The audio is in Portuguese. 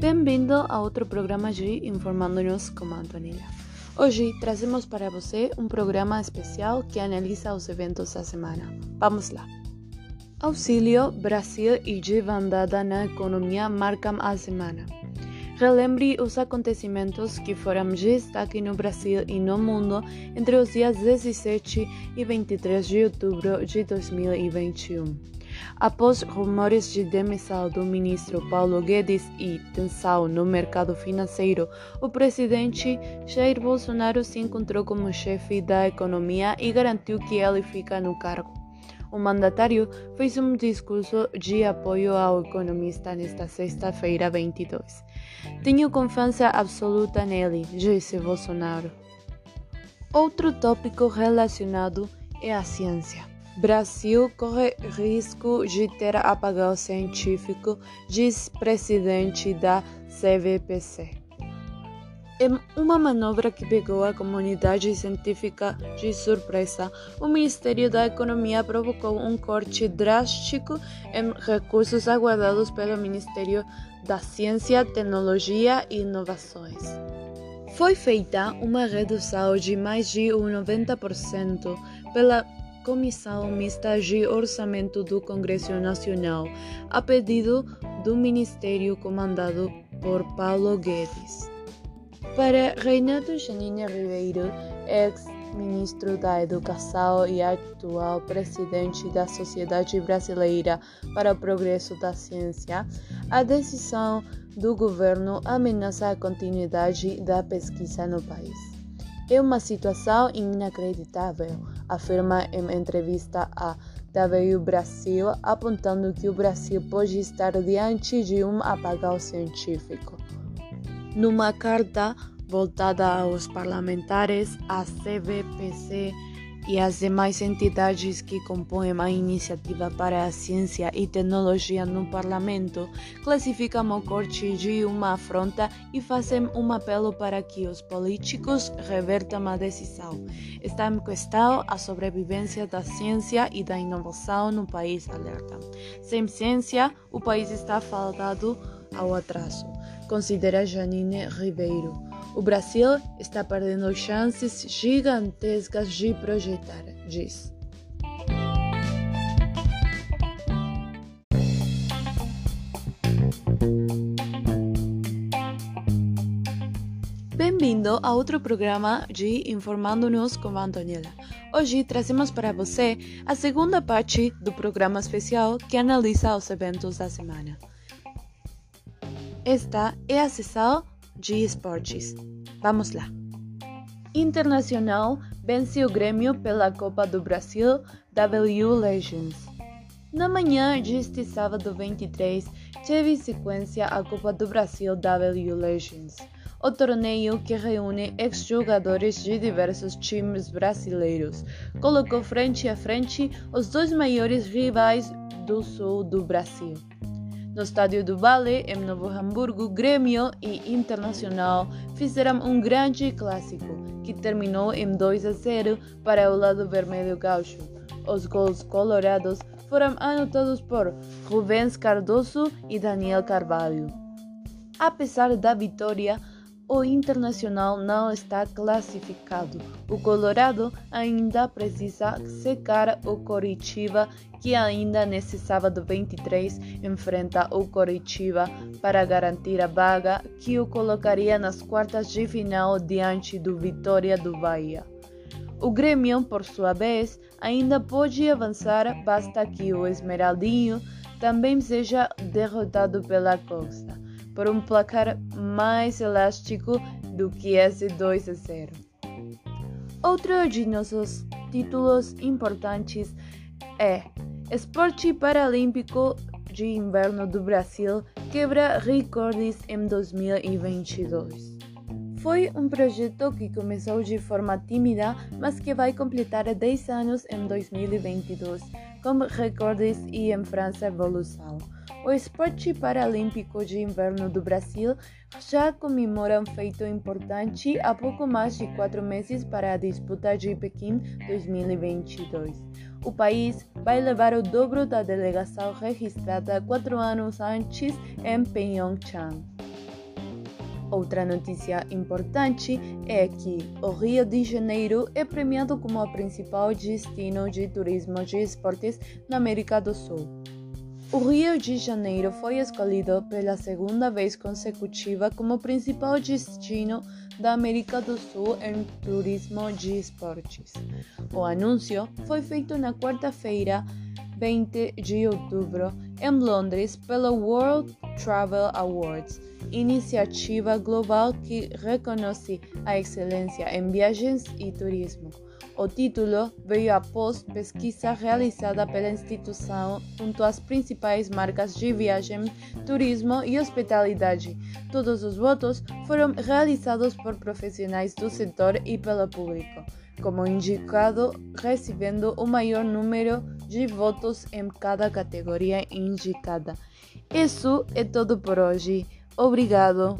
Bem-vindo a outro programa de Informando-nos com a Antonella. Hoje trazemos para você um programa especial que analisa os eventos da semana. Vamos lá! Auxílio, Brasil e desbandada na economia marcam a semana. Relembre os acontecimentos que foram destaque no Brasil e no mundo entre os dias 17 e 23 de outubro de 2021. Após rumores de demissão do ministro Paulo Guedes e tensão no mercado financeiro, o presidente Jair Bolsonaro se encontrou com o chefe da economia e garantiu que ele fica no cargo. O mandatário fez um discurso de apoio ao economista nesta sexta-feira 22. Tenho confiança absoluta nele, disse Bolsonaro. Outro tópico relacionado é a ciência. Brasil corre risco de ter apagão científico, diz presidente da CVPC. Em uma manobra que pegou a comunidade científica de surpresa, o Ministério da Economia provocou um corte drástico em recursos aguardados pelo Ministério da Ciência, Tecnologia e Inovações. Foi feita uma redução de mais de 90% pela Comissão Mista de Orçamento do Congresso Nacional, a pedido do Ministério comandado por Paulo Guedes. Para Reinaldo Janine Ribeiro, ex-ministro da Educação e atual presidente da Sociedade Brasileira para o Progresso da Ciência, a decisão do governo ameaça a continuidade da pesquisa no país. É uma situação inacreditável, afirma em entrevista à W Brasil, apontando que o Brasil pode estar diante de um apagão científico. Numa carta voltada aos parlamentares, a CVPC e as demais entidades que compõem a Iniciativa para a Ciência e Tecnologia no Parlamento classificam o corte de uma afronta e fazem um apelo para que os políticos revertam a decisão. Está em questão a sobrevivência da ciência e da inovação no país, alerta. Sem ciência, o país está fadado ao atraso, considera Janine Ribeiro. O Brasil está perdendo chances gigantescas de projetar, diz. Bem-vindo a outro programa de Informando-nos com a Antonella. Hoje trazemos para você a segunda parte do programa especial que analisa os eventos da semana. Esta é a sessão de esportes. Vamos lá. Internacional vence o Grêmio pela Copa do Brasil W Legends. Na manhã deste sábado 23, teve sequência a Copa do Brasil W Legends, o torneio que reúne ex-jogadores de diversos times brasileiros. Colocou frente a frente os dois maiores rivais do sul do Brasil. No estádio do Vale, em Novo Hamburgo, Grêmio e Internacional fizeram um grande clássico, que terminou em 2 a 0 para o lado vermelho gaúcho. Os gols colorados foram anotados por Rubens Cardoso e Daniel Carvalho. Apesar da vitória, o Internacional não está classificado. O Colorado ainda precisa secar o Coritiba, que ainda nesse sábado 23 enfrenta o Coritiba para garantir a vaga que o colocaria nas quartas de final diante do Vitória do Bahia. O Grêmio, por sua vez, ainda pode avançar, basta que o Esmeraldinho também seja derrotado pela Costa por um placar mais elástico do que esse 2 a 0. Outro de nossos títulos importantes é Esporte Paralímpico de Inverno do Brasil quebra recordes em 2022. Foi um projeto que começou de forma tímida, mas que vai completar 10 anos em 2022, com recordes e em frança evolução. O esporte paralímpico de inverno do Brasil já comemora um feito importante há pouco mais de quatro meses para a disputa de Pequim 2022. O país vai levar o dobro da delegação registrada quatro anos antes em Pyeongchang. Outra notícia importante é que o Rio de Janeiro é premiado como o principal destino de turismo de esportes na América do Sul. O Rio de Janeiro foi escolhido pela segunda vez consecutiva como principal destino da América do Sul em turismo de esportes. O anúncio foi feito na quarta-feira, 20 de outubro, em Londres, pela World Travel Awards iniciativa global que reconhece a excelência em viagens e turismo. O título veio após pesquisa realizada pela instituição junto às principais marcas de viagem, turismo e hospitalidade. Todos os votos foram realizados por profissionais do setor e pelo público, como indicado, recebendo o maior número de votos em cada categoria indicada. Isso é tudo por hoje. Obrigado.